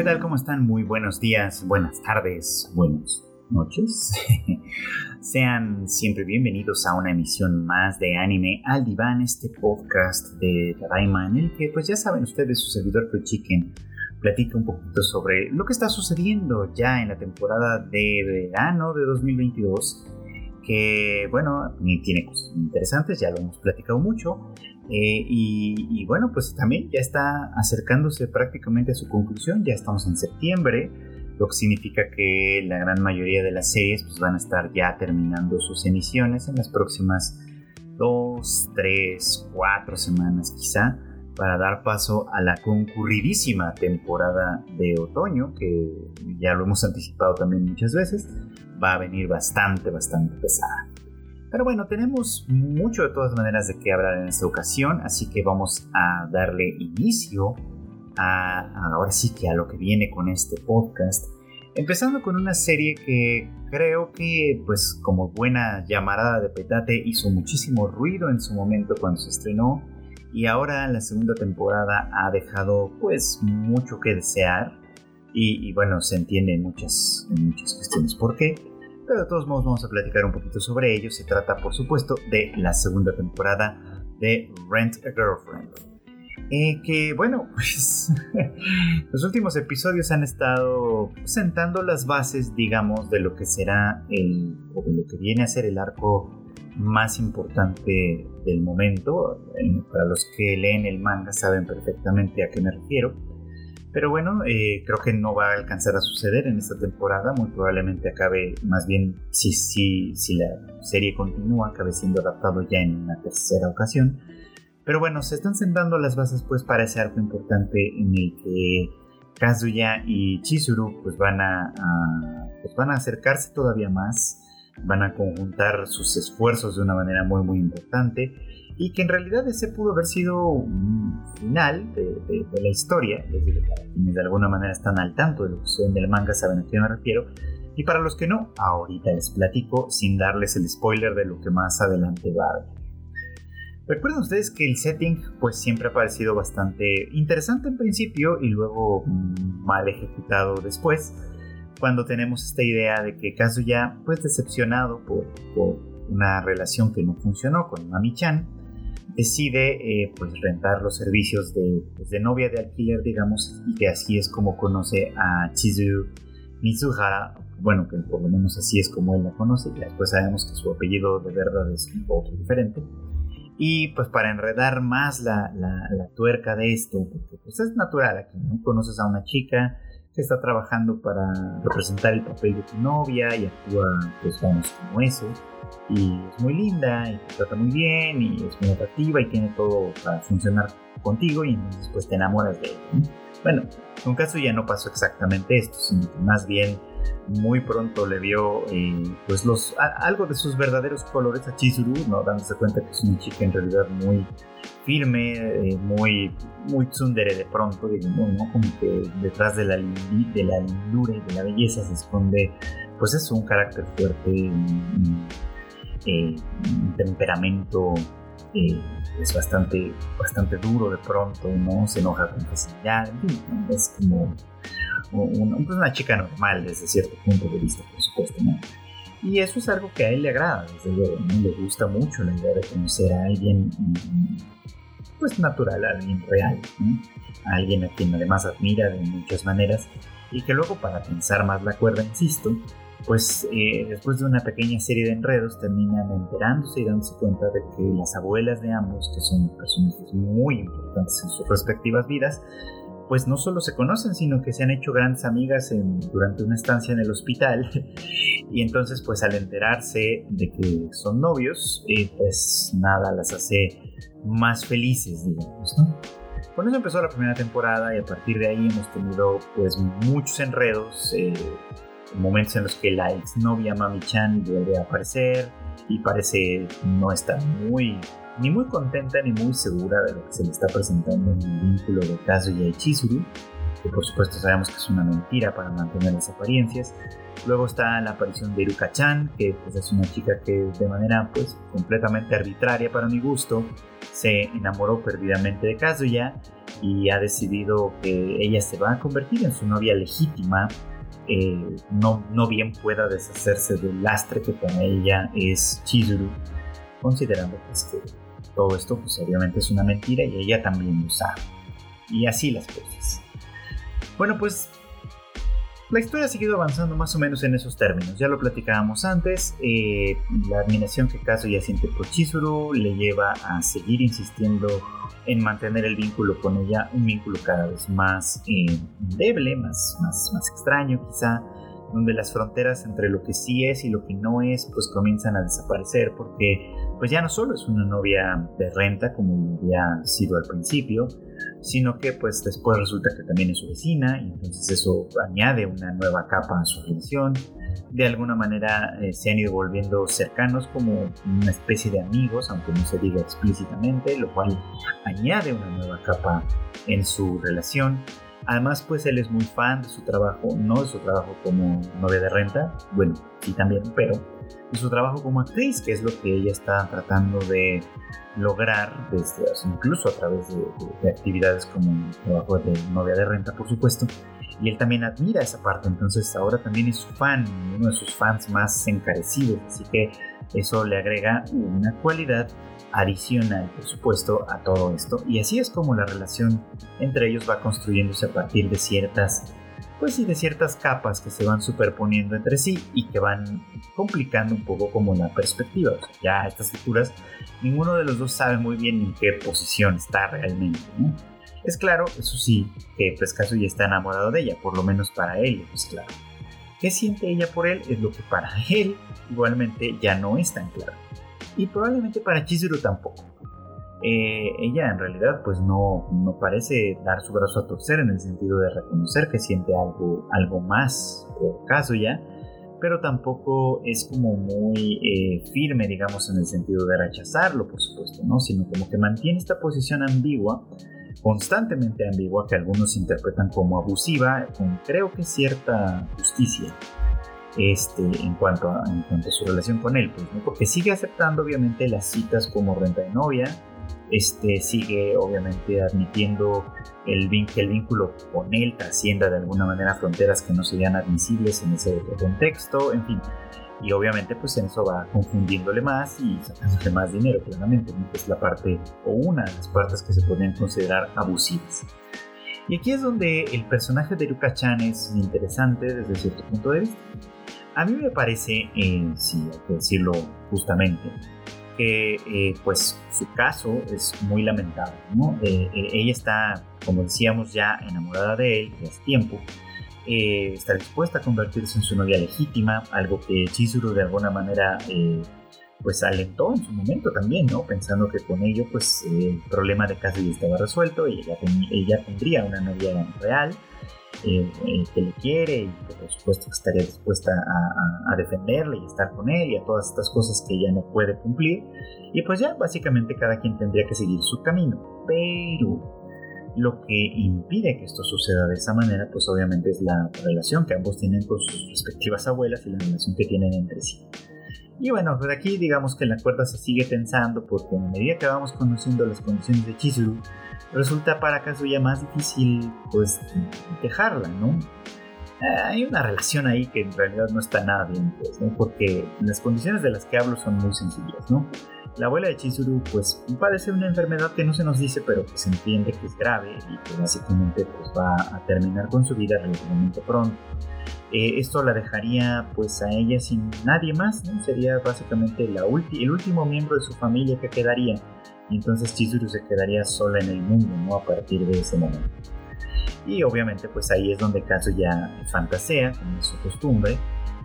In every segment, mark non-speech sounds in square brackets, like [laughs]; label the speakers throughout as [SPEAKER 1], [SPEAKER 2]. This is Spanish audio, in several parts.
[SPEAKER 1] ¿qué tal? ¿Cómo están? Muy buenos días, buenas tardes, buenas noches. [laughs] Sean siempre bienvenidos a una emisión más de Anime al Diván, este podcast de Tadaima, en el que, pues ya saben ustedes, su servidor Chicken platica un poquito sobre lo que está sucediendo ya en la temporada de verano de 2022 que bueno, tiene cosas interesantes, ya lo hemos platicado mucho, eh, y, bueno, pues también ya está acercándose prácticamente a su conclusión, ya estamos en septiembre, lo que significa que la gran mayoría de las series pues, van a estar ya terminando sus emisiones en las próximas dos, tres, cuatro semanas quizá, para dar paso a la concurridísima temporada de otoño, que ya lo hemos [laughs] anticipado también muchas veces, va a venir bastante, bastante pesada. Pero bueno, tenemos mucho de todas maneras de qué hablar en esta ocasión, así que vamos a darle inicio ahora sí que a lo que viene con este podcast. Empezando con una serie que creo que, pues como buena llamarada de petate, hizo muchísimo ruido en su momento cuando se estrenó y ahora la segunda temporada ha dejado pues mucho que desear y, bueno, se entiende muchas, en muchas cuestiones por qué pero de todos modos vamos a platicar un poquito sobre ello. Se trata, por supuesto, de la segunda temporada de Rent a Girlfriend. Eh, que bueno, [laughs] pues [laughs] los últimos episodios han estado sentando las bases, digamos, de lo que será el, o de lo que viene a ser el arco más importante del momento. Eh, para los que leen el manga saben perfectamente a qué me refiero. Pero bueno, eh, creo que no va a alcanzar a suceder en esta temporada. Muy probablemente acabe, más bien, si, si, si la serie continúa, acabe siendo adaptado ya en una tercera ocasión. Pero bueno, se están sentando las bases pues para ese arco importante en el que Kazuya y Chizuru pues van a, pues van a acercarse todavía más, van a conjuntar sus esfuerzos de una manera muy muy importante y que en realidad ese pudo haber sido un final de, la historia, es decir, para quienes de alguna manera están al tanto de lo que sucede en el manga saben a qué me refiero, y para los que no, ahorita les platico sin darles el spoiler de lo que más adelante va a haber. Recuerden ustedes que el setting pues siempre ha parecido bastante interesante en principio y luego mm, mal ejecutado después, cuando tenemos esta idea de que Kazuya pues decepcionado por, por una relación que no funcionó con Mami-chan, decide eh, pues rentar los servicios de, pues, de, novia de alquiler, digamos, y que así es como conoce a Chizu Mizuhara, bueno, que por lo menos así es como él la conoce, y después sabemos que su apellido de verdad es otro diferente. Y pues para enredar más la, la, la tuerca de esto, porque pues es natural aquí, ¿no? Conoces a una chica que está trabajando para representar el papel de tu novia y actúa, pues vamos, como eso y es muy linda y te trata muy bien y es muy atractiva y tiene todo para funcionar contigo y entonces pues te enamoras de ella. Bueno, en un caso ya no pasó exactamente esto, sino que más bien muy pronto le vio eh, pues los algo de sus verdaderos colores a Chizuru, ¿no? dándose cuenta que es una chica en realidad muy firme, eh, muy, muy tsundere de pronto, digamos, ¿no? como que detrás de la, de la lindura y de la belleza se esconde pues es un carácter fuerte, eh, un temperamento eh, es bastante, bastante duro de pronto, ¿no? Se enoja con facilidad, es como pues una chica normal desde cierto punto de vista, por supuesto, ¿no? Y eso es algo que a él le agrada, desde luego, Le gusta mucho la idea de conocer a alguien, pues natural, a alguien real, A alguien a quien además admira de muchas maneras y que luego para pensar más la cuerda, insisto, pues eh, después de una pequeña serie de enredos terminan enterándose y dándose cuenta de que las abuelas de ambos, que son personajes muy importantes en sus respectivas vidas, pues no solo se conocen, sino que se han hecho grandes amigas durante una estancia en el hospital. [laughs] y entonces, pues al enterarse de que son novios, eh, pues nada las hace más felices, digamos, ¿no? Con eso empezó la primera temporada y a partir de ahí hemos tenido pues muchos enredos. Eh, momentos en los que la exnovia Mami-chan vuelve a aparecer y parece no estar muy ni muy contenta ni muy segura de lo que se le está presentando en el vínculo de Kazuya y Chizuru, que por supuesto sabemos que es una mentira para mantener las apariencias. Luego está la aparición de Iruka-chan, que pues, es una chica que de manera pues completamente arbitraria para mi gusto se enamoró perdidamente de Kazuya y ha decidido que ella se va a convertir en su novia legítima, eh, no, no bien pueda deshacerse del lastre que para ella es Chizuru, considerando pues, que todo esto pues obviamente es una mentira y ella también lo sabe. Y así las cosas. Bueno, pues la historia ha seguido avanzando más o menos en esos términos. Ya lo platicábamos antes. Eh, la admiración que Kazuya siente por Chizuru le lleva a seguir insistiendo en mantener el vínculo con ella, un vínculo cada vez más eh, endeble, más, más, más extraño quizá, donde las fronteras entre lo que sí es y lo que no es pues comienzan a desaparecer porque pues ya no solo es una novia de renta como había sido al principio, sino que pues después resulta que también es su vecina y entonces eso añade una nueva capa a su relación. De alguna manera eh, se han ido volviendo cercanos como una especie de amigos, aunque no se diga explícitamente, lo cual añade una nueva capa en su relación. Además, pues él es muy fan de su trabajo, no de su trabajo como novia de renta, bueno, sí también, pero de su trabajo como actriz, que es lo que ella está tratando de lograr, desde, incluso a través de, actividades como trabajo de novia de renta, por supuesto. Y él también admira esa parte, entonces ahora también es su fan, uno de sus fans más encarecidos, así que eso le agrega una cualidad adicional, por supuesto, a todo esto. Y así es como la relación entre ellos va construyéndose a partir de ciertas pues sí, de ciertas capas que se van superponiendo entre sí y que van complicando un poco como la perspectiva. ya a estas alturas, ninguno de los dos sabe muy bien en qué posición está realmente. Es claro, eso sí, que pues ya está enamorado de ella, por lo menos para él, es claro. ¿Qué siente ella por él? Es lo que para [laughs] él igualmente ya no es tan claro. Y probablemente para Chizuru tampoco. Eh, ella en realidad pues no, no, parece dar su brazo a torcer en el sentido de reconocer que siente algo, algo más por ya pero tampoco es como muy eh, firme, digamos, en el sentido de rechazarlo, por supuesto, ¿no? Sino como que mantiene esta posición ambigua, constantemente ambigua, que algunos interpretan como abusiva, con creo que cierta justicia. Este, en, cuanto a, en cuanto a su relación con él, pues, ¿no? porque sigue aceptando obviamente las citas como renta de novia, este, sigue obviamente admitiendo el, que el vínculo con él trascienda de alguna manera fronteras que no serían admisibles en ese otro contexto, en fin. Y obviamente pues en eso va confundiéndole más y sacándole más dinero, claramente, es la parte o una de las partes que se podrían considerar abusivas. Y aquí es donde el personaje de Ruka-chan es interesante desde cierto punto de vista. A mí me parece, eh, si hay que decirlo justamente, eh, pues su caso es muy lamentable. ¿no? Eh, eh, ella está, como decíamos, ya enamorada de él hace tiempo. está dispuesta a convertirse en su novia legítima, algo que Chizuru de alguna manera pues alentó en su momento también, ¿no? Pensando que con ello pues el problema de ya estaba resuelto y ella, ella tendría una novia real. Eh, eh, que le quiere y que por supuesto estaría dispuesta a, defenderle y estar con él y a todas estas cosas que ella no puede cumplir. Y pues ya básicamente cada quien tendría que seguir su camino. Pero lo que impide que esto suceda de esa manera, pues obviamente es la relación que ambos tienen con sus respectivas abuelas y la relación que tienen entre sí. Y bueno, de aquí digamos que la cuerda se sigue tensando porque a medida que vamos conociendo las condiciones de Chizuru, resulta para Kazuya más difícil pues dejarla, ¿no? Eh, hay una relación ahí que en realidad no está nada bien, pues, ¿no? Porque las condiciones de las que hablo son muy sencillas, ¿no? La abuela de Chizuru pues padece una enfermedad que no se nos dice pero que se entiende que es grave y que básicamente pues va a terminar con su vida relativamente pronto. Eh, esto la dejaría pues a ella sin nadie más, ¿no? Sería básicamente la el último miembro de su familia que quedaría y entonces Chizuru se quedaría sola en el mundo, ¿no? A partir de ese momento. Y obviamente pues ahí es donde ya fantasea, como es su costumbre,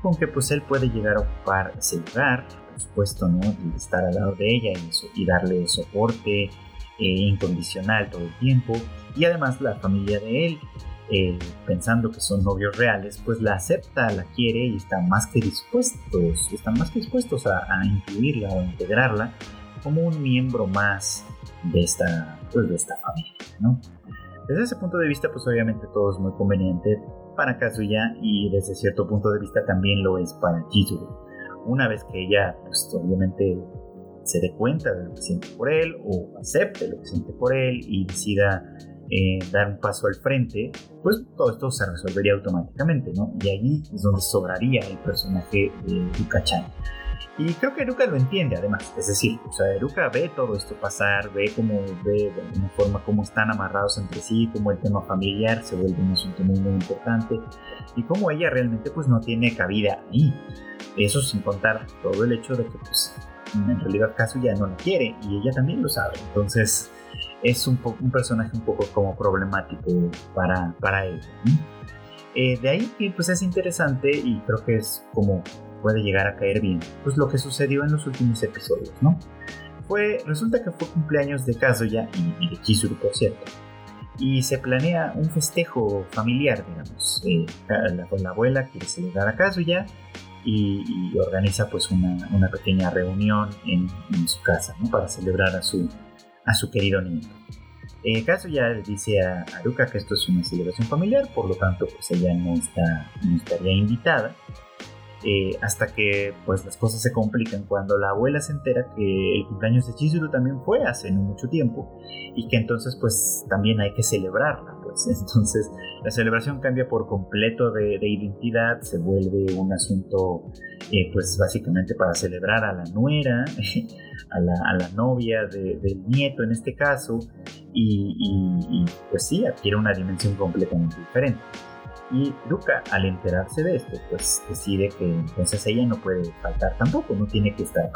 [SPEAKER 1] con que pues él puede llegar a ocupar ese lugar, por supuesto, ¿no? Y estar al lado de ella y, darle soporte eh, incondicional todo el tiempo. Y además la familia de él, eh, pensando que son novios reales, pues la acepta, la quiere y están más que dispuestos, están más que dispuestos a, a incluirla o integrarla como un miembro más de esta, pues, de esta familia, ¿no? Desde ese punto de vista, pues obviamente todo es muy conveniente para Kazuya y desde cierto punto de vista también lo es para Chizuru. Una vez que ella, pues obviamente se dé cuenta de lo que siente por él o acepte lo que siente por él y decida eh, dar un paso al frente, pues todo esto se resolvería automáticamente, ¿no? Y allí es donde sobraría el personaje de Yuka-chan. Y creo que Eruka lo entiende además, es decir, o sea, Eruka ve todo esto pasar, ve cómo, ve de alguna forma cómo están amarrados entre sí, cómo el tema familiar se vuelve un asunto muy, muy importante y cómo ella realmente pues no tiene cabida ahí. Eso sin contar todo el hecho de que pues en realidad Kazu ya no la quiere y ella también lo sabe. Entonces es un, un personaje un poco como problemático para, para ella. Eh, de ahí que pues es interesante y creo que es como puede llegar a caer bien, pues lo que sucedió en los últimos episodios, ¿no? Fue, resulta que fue cumpleaños de Kazuya y, de Chizuru, por cierto. Y se planea un festejo familiar, digamos. Eh, la, la, abuela quiere celebrar a Kazuya y, organiza pues una, una pequeña reunión en, su casa, ¿no? Para celebrar a su, a su querido nieto. Eh, Kazuya le dice a Aruka que esto es una celebración familiar, por lo tanto pues ella no, está, no estaría invitada. Eh, hasta que pues las cosas se complican cuando la abuela se entera que el cumpleaños de Chizuru también fue hace no mucho tiempo y que entonces pues también hay que celebrarla pues. [laughs] Entonces la celebración cambia por completo de, identidad se vuelve un asunto eh, pues básicamente para celebrar a la nuera [laughs] a la, novia del nieto en este caso y, y pues sí adquiere una dimensión completamente diferente y Luca, al enterarse de esto, pues decide que entonces ella no puede faltar tampoco, no tiene que estar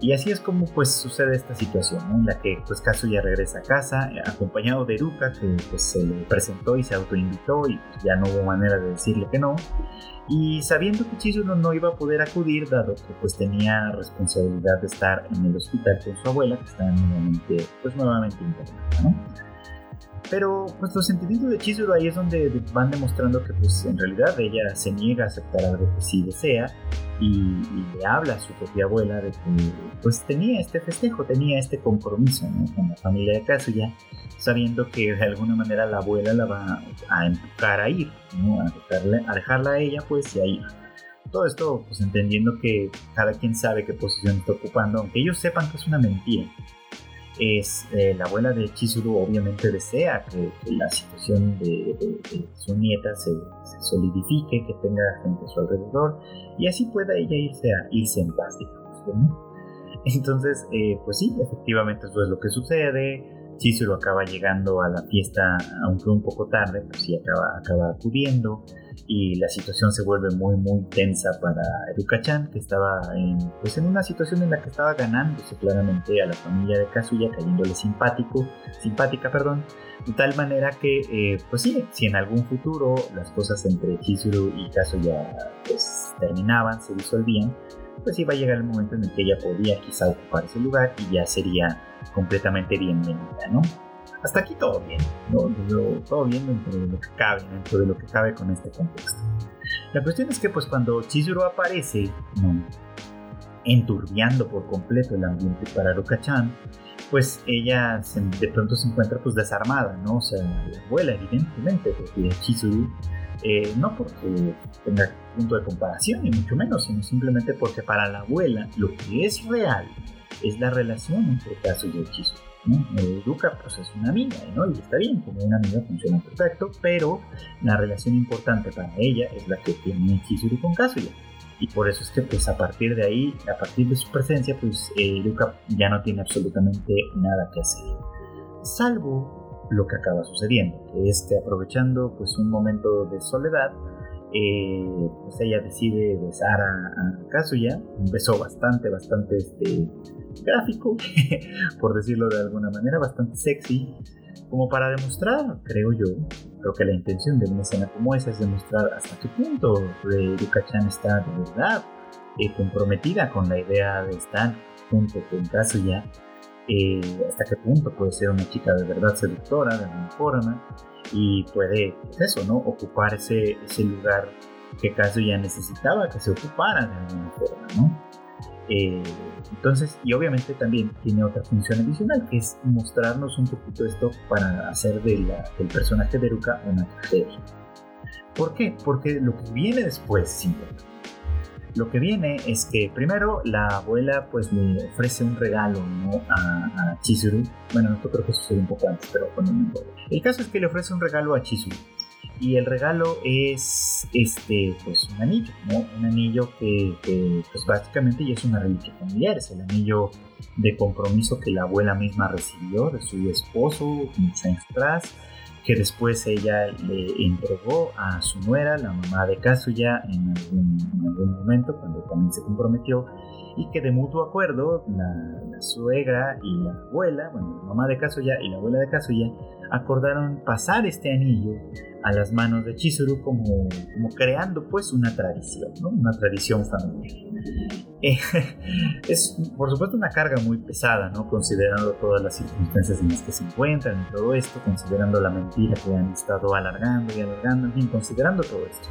[SPEAKER 1] Y así es como pues sucede esta situación, en la que pues Kazuya regresa a casa acompañado de Ruka que pues se le presentó y se autoinvitó y ya no hubo manera de decirle que no. Y sabiendo que Chizuru no iba a poder acudir dado que pues tenía responsabilidad de estar en el hospital con su abuela que está nuevamente pues nuevamente internada, ¿no? Pero pues los sentimientos de Chizuru ahí es donde van demostrando que pues en realidad ella se niega a aceptar algo que sí desea y, le habla a su propia abuela de que pues tenía este festejo, tenía este compromiso con la familia de Kazuya, sabiendo que de alguna manera la abuela la va a empujar a ir, a, dejarla a ella pues y a ir. Todo esto pues entendiendo que cada quien sabe qué posición está ocupando, aunque ellos sepan que es una mentira es eh, la abuela de Chizuru obviamente desea que, la situación de, su nieta se, solidifique, que tenga gente a su alrededor y así pueda ella irse, a, irse en paz, Entonces, eh, pues sí, efectivamente eso es lo que sucede. Chizuru acaba llegando a la fiesta, aunque un poco tarde, pues sí acaba, acaba acudiendo y la situación se vuelve muy muy tensa para Eruka-chan que estaba en, pues en una situación en la que estaba ganándose claramente a la familia de Kazuya cayéndole simpático simpática perdón de tal manera que eh, pues sí si en algún futuro las cosas entre Chizuru y Kazuya pues terminaban se disolvían pues iba a llegar el momento en el que ella podía quizá ocupar ese lugar y ya sería completamente bienvenida no hasta aquí todo bien, todo bien dentro de lo que cabe, dentro de lo que cabe con este contexto. La cuestión es que pues cuando Chizuru aparece, enturbiando por completo el ambiente para Ruka-chan, pues ella de pronto se encuentra pues desarmada, ¿no? O sea, la abuela evidentemente, porque Chizuru, eh, no porque tenga punto de comparación, ni mucho menos, sino simplemente porque para la abuela lo que es real es la relación entre Kazuya y Chizuru. ¿No? pues es una amiga, ¿no? Y está bien, como una amiga funciona perfecto, pero la relación importante para ella es la que tiene Chizuru con Kazuya. Y por eso es que pues a partir de ahí, a partir de su presencia, pues eh, ya no tiene absolutamente nada que hacer. Salvo lo que acaba sucediendo, que es que aprovechando pues un momento de soledad, eh, pues ella decide besar a, a, Kazuya, un beso bastante, bastante este, gráfico, [laughs] por decirlo de alguna manera, bastante sexy, como para demostrar, creo yo, creo que la intención de una escena como esa es demostrar hasta qué punto Yuka-chan está de verdad eh, comprometida con la idea de estar junto con Kazuya, eh, hasta qué punto puede ser una chica de verdad seductora de alguna forma y puede, pues eso, ¿no? Ocupar ese, ese lugar que Kazuya necesitaba que se ocupara de alguna forma, ¿no? Eh, entonces, y obviamente también tiene otra función adicional, que es mostrarnos un poquito esto para hacer de del personaje de Ruka una tragedia. ¿Por qué? Porque lo que viene después es importante. Lo que viene es que primero la abuela pues le ofrece un regalo ¿no? a, Chizuru. Bueno, esto creo que sucede un poco antes, pero bueno, no. El caso es que le ofrece un regalo a Chizuru. Y el regalo es este, pues un anillo, ¿no? Un anillo que, que pues básicamente ya es una reliquia familiar, es el anillo de compromiso que la abuela misma recibió de su esposo muchos años atrás que después ella le entregó a su nuera, la mamá de Kazuya, en algún, momento, cuando también se comprometió, y que de mutuo acuerdo, la, suegra y la abuela, bueno, la mamá de Kazuya y la abuela de Kazuya, acordaron pasar este anillo a las manos de Chizuru como, como creando pues una tradición, ¿no? una tradición familiar. Eh, [laughs] es por supuesto una carga muy pesada, ¿no? considerando todas las circunstancias en las que se encuentran y todo esto, considerando la mentira que han estado alargando y alargando, en fin, considerando todo esto.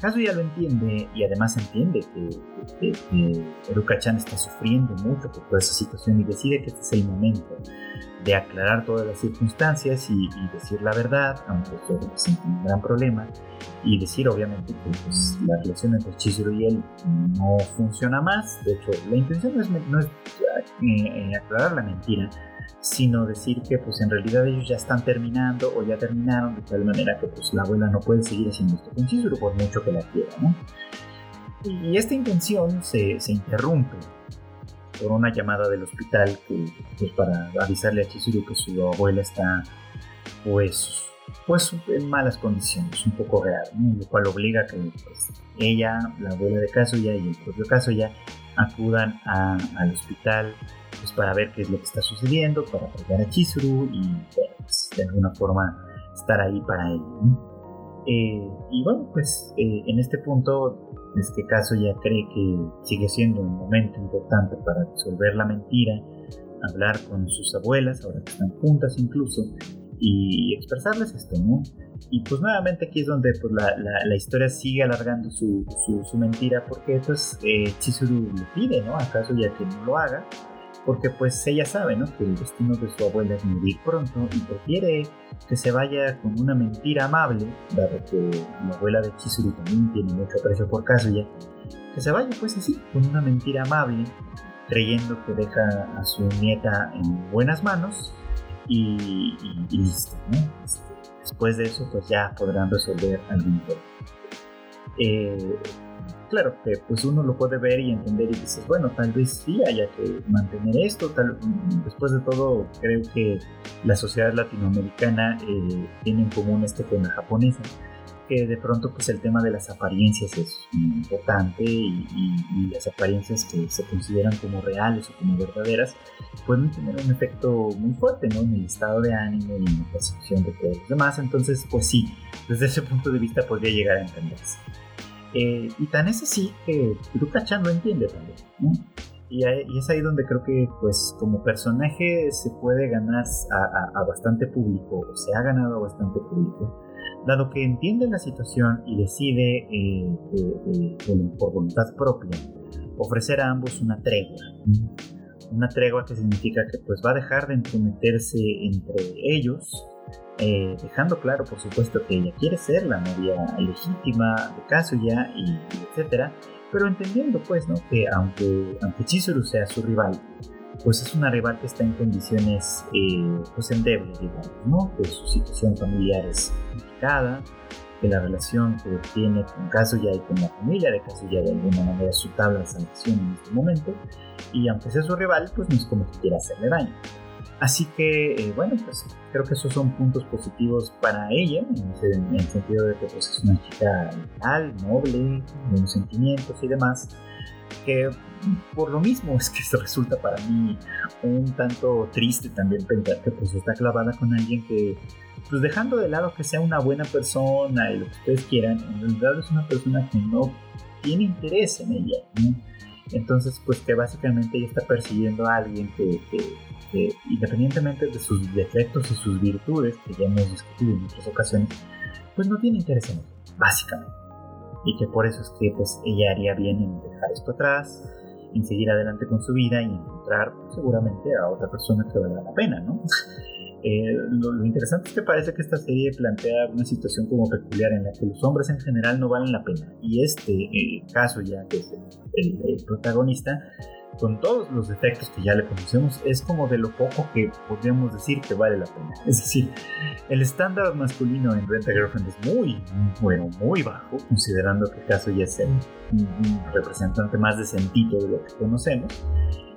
[SPEAKER 1] Kazu ya lo entiende y además entiende que, que, chan está sufriendo mucho por toda esa situación y decide que este es el momento de aclarar todas las circunstancias y, decir la verdad, aunque esto representa un gran problema, y decir obviamente que pues, la relación entre Chizuru y él no funciona más. De hecho, la intención no es, eh, eh, aclarar la mentira, sino decir que pues en realidad ellos ya están terminando o ya terminaron de tal manera que pues la abuela no puede seguir haciendo esto con Chizuru por mucho que la quiera, ¿no? Y esta intención se, se interrumpe por una llamada del hospital que, pues, para avisarle a Chizuru que su abuela está pues pues en malas condiciones, un poco real, lo cual obliga a que pues, ella, la abuela de Kazuya y el propio Kazuya acudan al hospital pues, para ver qué es lo que está sucediendo, para apoyar a Chizuru y pues, de alguna forma estar ahí para él. Eh, y bueno, pues eh, en este punto es que Kazuya cree que sigue siendo un momento importante para resolver la mentira, hablar con sus abuelas, ahora que están juntas incluso, y expresarles esto, ¿no? Y pues nuevamente aquí es donde pues, la, la, historia sigue alargando su, su, mentira porque pues eh, Chizuru le pide, ¿no? Acaso ya que no lo haga, porque pues ella sabe, ¿no? Que el destino de su abuela es morir pronto y prefiere que se vaya con una mentira amable, dado que la abuela de Chizuru también tiene mucho aprecio por Kazuya, que se vaya pues así, con una mentira amable, creyendo que deja a su nieta en buenas manos y, listo, ¿no? Este, después de eso, pues ya podrán resolver algún problema. Eh, claro, que pues uno lo puede ver y entender y dices, bueno, tal vez sí haya que mantener esto, tal, después de todo creo que la sociedad latinoamericana eh, tiene en común este con la japonesa, que de pronto pues el tema de las apariencias es importante y, las apariencias que se consideran como reales o como verdaderas pueden tener un efecto muy fuerte ¿no? en el estado de ánimo y en la percepción de todos los demás. Entonces pues sí, desde ese punto de vista podría llegar a entenderse. Eh, y tan es así que Ruka-chan lo entiende también. ¿no? Y, es ahí donde creo que pues como personaje se puede ganar a, a bastante público, o se ha ganado a bastante público dado que entiende la situación y decide, eh, por voluntad propia, ofrecer a ambos una tregua. Una tregua que significa que pues va a dejar de entrometerse entre ellos, eh, dejando claro, por supuesto, que ella quiere ser la novia legítima de Kazuya y, etcétera, pero entendiendo pues, ¿no? Que aunque, aunque Chizuru sea su rival, pues es una rival que está en condiciones eh, pues endebles, ¿no? Que su situación familiar es complicada, que la relación que tiene con Kazuya y con la familia de Kazuya de alguna manera es su tabla de salvación en este momento, y aunque sea su rival, pues no es como que quiera hacerle daño. Así que, eh, bueno, pues creo que esos son puntos positivos para ella, en, el sentido de que pues, es una chica leal, noble, con sentimientos y demás, que por lo mismo es que esto [laughs] resulta para mí un tanto triste también pensar que pues está clavada con alguien que pues dejando de lado que sea una buena persona y lo que ustedes quieran, en realidad es una persona que no tiene interés en ella, Entonces, pues que básicamente ella está persiguiendo a alguien que, independientemente de sus defectos y sus virtudes, que ya hemos discutido en muchas ocasiones, pues no tiene interés en ella, básicamente y que por eso es que pues ella haría bien en dejar esto atrás, en seguir adelante con su vida y encontrar seguramente a otra persona que valga la pena, ¿no? Eh, lo, interesante es que parece que esta serie plantea una situación como peculiar en la que los hombres en general no valen la pena. Y este eh, caso ya, que es el protagonista, con todos los defectos que ya le conocemos, es como de lo poco que podríamos decir que vale la pena. [laughs] Es decir, el estándar masculino en Rent a Girlfriend es muy, bueno, muy bajo, considerando que el caso ya es el representante más decentito de lo que conocemos.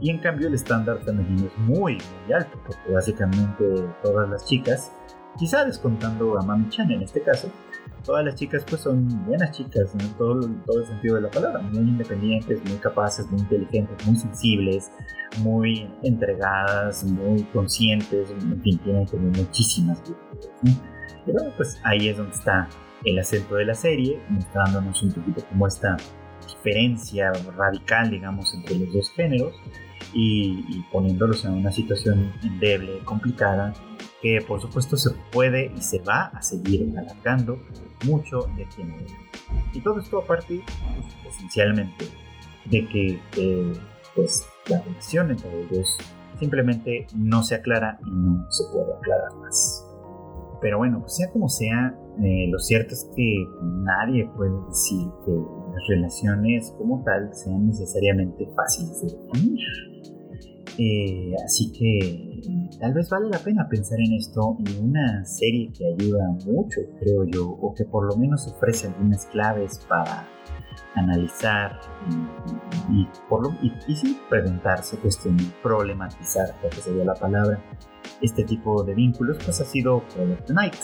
[SPEAKER 1] Y en cambio el estándar femenino es muy, muy alto, porque básicamente todas las chicas, quizá descontando a Mami Chan en este caso, todas las chicas pues son buenas chicas en todo, todo el sentido de la palabra, muy independientes, muy capaces, muy inteligentes, muy sensibles, muy entregadas, muy conscientes, en fin, tienen como muchísimas virtudes. Y bueno, pues ahí es donde está el acento de la serie, está dándonos un poquito como esta diferencia radical, digamos, entre los dos géneros y, y poniéndolos en una situación endeble, complicada, que por supuesto se puede y se va a seguir alargando mucho de tiempo. Y todo esto a partir pues, esencialmente de que pues, la relación entre ellos simplemente no se aclara y no se puede aclarar más. Pero bueno, sea como sea, eh, lo cierto es que nadie puede decir que las relaciones como tal sean necesariamente fáciles de definir. Eh, así que tal vez vale la pena pensar en esto y una serie que ayuda mucho, creo yo, o que por lo menos ofrece algunas claves para analizar y, por lo, y, sí preguntarse, problematizar, creo que sería la palabra, este tipo de vínculos, pues ha sido Product Night.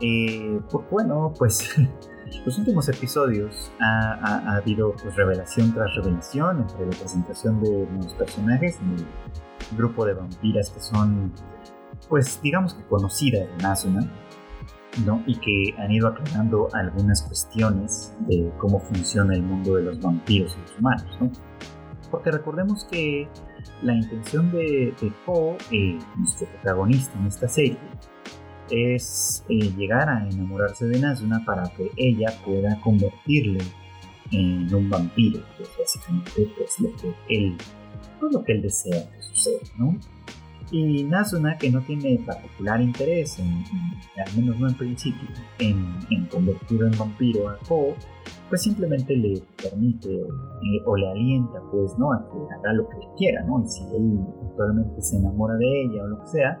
[SPEAKER 1] Eh, pues bueno, pues [laughs] los últimos episodios ha, habido pues, revelación tras revelación entre la presentación de nuevos personajes en el grupo de vampiras que son, pues digamos que conocidas de Nazuna, ¿no? y que han ido aclarando algunas cuestiones de cómo funciona el mundo de los vampiros y los humanos. ¿no? Porque recordemos que la intención de, de Poe, eh, nuestro protagonista en esta serie, es eh, llegar a enamorarse de Nazuna para que ella pueda convertirle en un vampiro, que es básicamente pues, lo que él, todo lo que él desea que suceda, ¿no? Y Nazuna, que no tiene particular interés, en, al menos no en principio, en, convertir en vampiro a Ko, pues simplemente le permite eh, o, le alienta, pues, ¿no? A que haga lo que quiera, ¿no? Y si él actualmente se enamora de ella o lo que sea,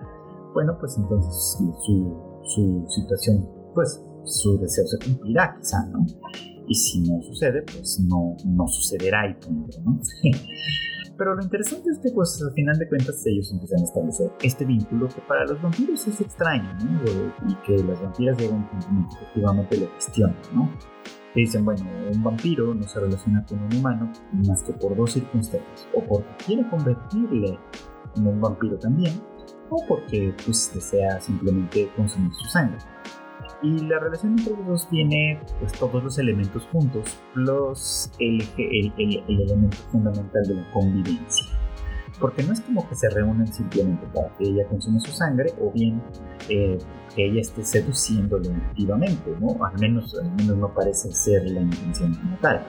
[SPEAKER 1] bueno, pues entonces su, situación, pues su deseo se cumplirá quizá, ¿no? Y si no sucede, pues no, no sucederá y punto, ¿no? [laughs] Pero lo interesante es que, pues, al final de cuentas, ellos empiezan a establecer este vínculo que para los vampiros es extraño, ¿no? Y que las vampiras llegan efectivamente lo cuestionan, ¿no? Que dicen, bueno, un vampiro no se relaciona con un humano más que por dos circunstancias. O porque quiere convertirle en un vampiro también, o porque pues, desea simplemente consumir su sangre. Y la relación entre los dos tiene pues, todos los elementos juntos, plus el, el, elemento fundamental de la convivencia. Porque no es como que se reúnen simplemente para que ella consume su sangre o bien eh, que ella esté seduciéndolo activamente, ¿no? Al menos, al menos no parece ser la intención como tal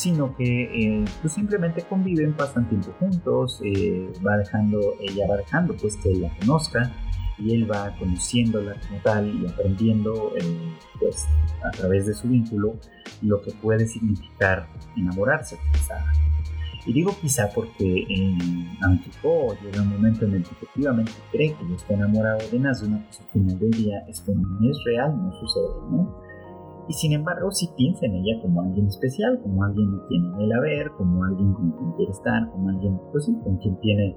[SPEAKER 1] sino que eh, pues simplemente conviven, pasan tiempo juntos, eh, va dejando, ella va dejando pues que él la conozca y él va conociéndola como tal y aprendiendo eh, pues a través de su vínculo lo que puede significar enamorarse quizá. Y digo quizá porque aunque Ko llega un momento en el que efectivamente cree que está enamorado de Nazuna, pues al final del día esto no es real, no sucede, ¿no? Y sin embargo si piensa en ella como alguien especial, como alguien que tiene el haber, como alguien con quien quiere estar, como alguien pues sí, con quien tiene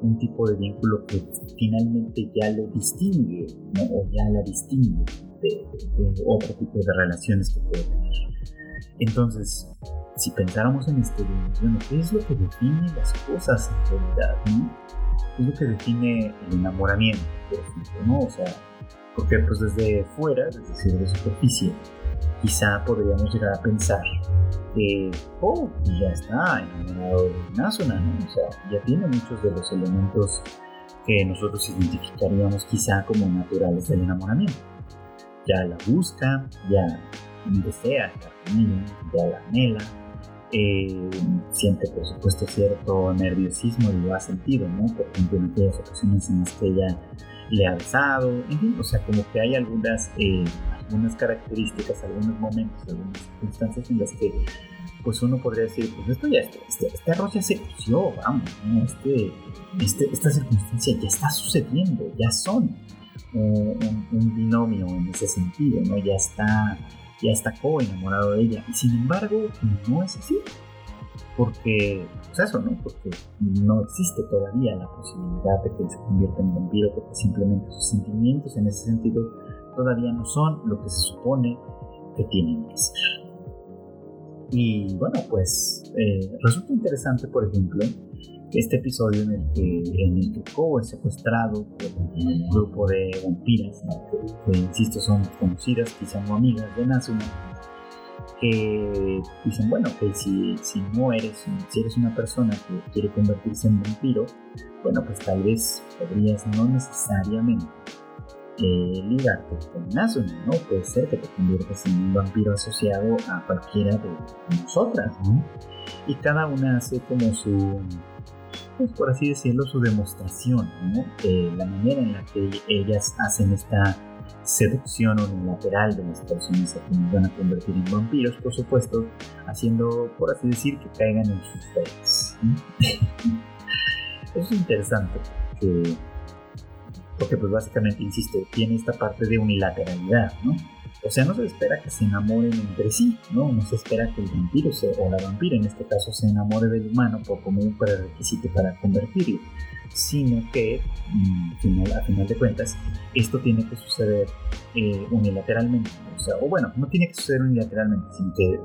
[SPEAKER 1] un tipo de vínculo que finalmente ya lo distingue o ya la distingue de, otro tipo de relaciones que puede tener. Entonces, si pensáramos en este bueno, ¿qué es lo que define las cosas en realidad? ¿Qué es lo que define el enamoramiento, por ejemplo? ¿no? O sea, porque pues desde fuera, desde cierta superficie, quizá podríamos llegar a pensar que, oh, ya está enamorado de Nazuna, ¿no? O sea, ya tiene muchos de los elementos que nosotros identificaríamos quizá como naturales del enamoramiento. Ya la busca, ya desea estar con ella, ya la anhela, eh, siente por supuesto cierto nerviosismo y lo ha sentido, ¿no? Por ejemplo, en aquellas ocasiones en las que ella le ha besado, en fin, o sea, como que hay algunas, eh, algunas características, algunos momentos, algunas circunstancias en las que pues uno podría decir, pues esto ya, este, este, este arroz ya se coció, vamos, este, este, esta circunstancia ya está sucediendo, ya son un, un, binomio en ese sentido, ¿no? Ya está, ya está co-enamorado de ella. Y sin embargo, no es así. Porque, pues eso, ¿no? Porque no existe todavía la posibilidad de que se convierta en vampiro, porque simplemente sus sentimientos en ese sentido todavía no son lo que se supone que tienen que ser. Y bueno, pues eh, resulta interesante, por ejemplo, este episodio en el que, en el que Ko es secuestrado por un grupo de vampiras, que, insisto son conocidas, quizá no amigas de Nazuma, que dicen, bueno, que si, si no eres, si eres una persona que quiere convertirse en vampiro, bueno, pues tal vez podrías no necesariamente eh, ligarte con Nazuma, ¿no? Puede ser que te conviertas en un vampiro asociado a cualquiera de nosotras, ¿no? Y cada una hace como su pues, por así decirlo, su demostración, ¿no? la manera en la que ellas hacen esta seducción unilateral de las personas a quienes van a convertir en vampiros, por supuesto, haciendo, por así decir, que caigan en sus redes. [laughs] Es interesante, porque pues básicamente, insisto, tiene esta parte de unilateralidad, ¿no? O sea, no se espera que se enamoren entre sí, ¿no? No se espera que el vampiro o la vampira en este caso se enamore del humano por como un prerequisito para convertirlo, sino que mm, a final de cuentas esto tiene que suceder eh, unilateralmente, o sea, o bueno, no tiene que suceder unilateralmente, sino que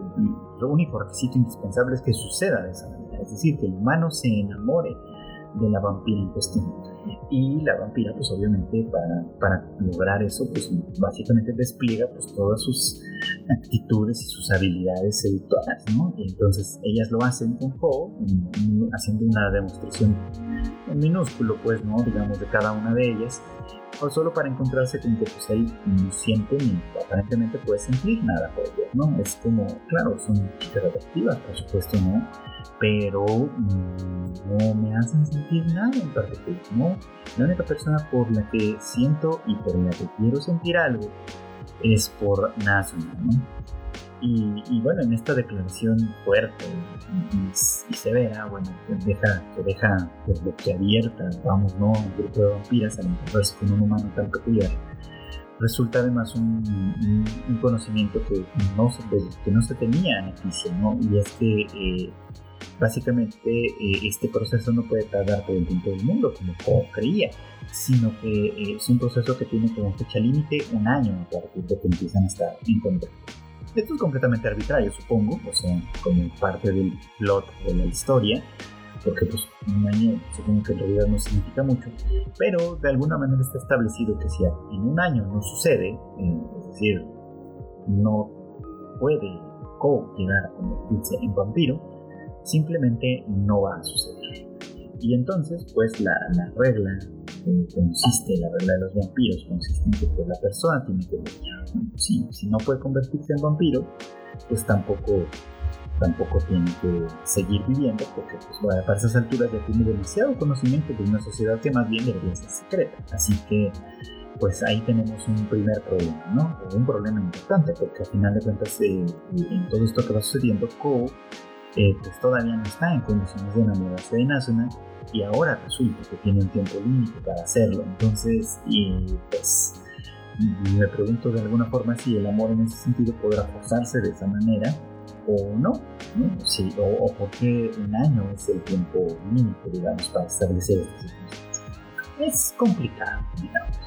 [SPEAKER 1] lo único requisito indispensable es que suceda de esa manera, es decir, que el humano se enamore de la vampira en cuestión. Y la vampira, pues obviamente para, para lograr eso, pues básicamente despliega pues todas sus actitudes y sus habilidades seductoras, ¿no? Y entonces ellas lo hacen con Ho, haciendo una demostración en minúsculo, pues, ¿no? Digamos, de cada una de ellas, o solo para encontrarse con que pues ahí no siente ni aparentemente puede sentir nada por ellas, ¿no? Es como, claro, son chicas atractivas, por supuesto, ¿no? Pero no me hacen sentir nada en particular, ¿no? La única persona por la que siento y por la que quiero sentir algo es por Nazuma, ¿no? Y, bueno, en esta declaración fuerte y, severa, bueno, que deja, que deja que abierta, vamos, ¿no? Un grupo de vampiras al encontrarse con un humano tan peculiar, resulta además un, conocimiento que no, se, que no se tenía en ¿no? Y es que eh, básicamente eh, este proceso no puede tardar todo el tiempo del mundo, como creía, sino que eh, es un proceso que tiene como fecha límite un año a partir de que empiezan a estar en contacto. Esto es completamente arbitrario, supongo, o sea, como parte del plot de la historia, porque pues un año supongo que en realidad no significa mucho, pero de alguna manera está establecido que si en un año no sucede, eh, es decir, no puede Ko llegar a convertirse en vampiro, simplemente no va a suceder. Y entonces, pues la, la regla consiste, la regla de los vampiros consiste en que pues, la persona tiene que morir. Si, si no puede convertirse en vampiro, pues tampoco tampoco tiene que seguir viviendo porque pues, bueno, para esas alturas ya tiene demasiado conocimiento de una sociedad que más bien debería ser secreta. Así que pues ahí tenemos un primer problema, ¿no? Un problema importante porque al final de cuentas eh, en todo esto que va sucediendo, eh, pues todavía no está en condiciones de enamorarse de Nazuna y ahora resulta que tiene un tiempo límite para hacerlo. Entonces, y pues me pregunto de alguna forma si el amor en ese sentido podrá forzarse de esa manera o no, ¿no? Sí, o, o por qué un año es el tiempo límite, digamos, para establecer estas circunstancias. Es complicado, digamos.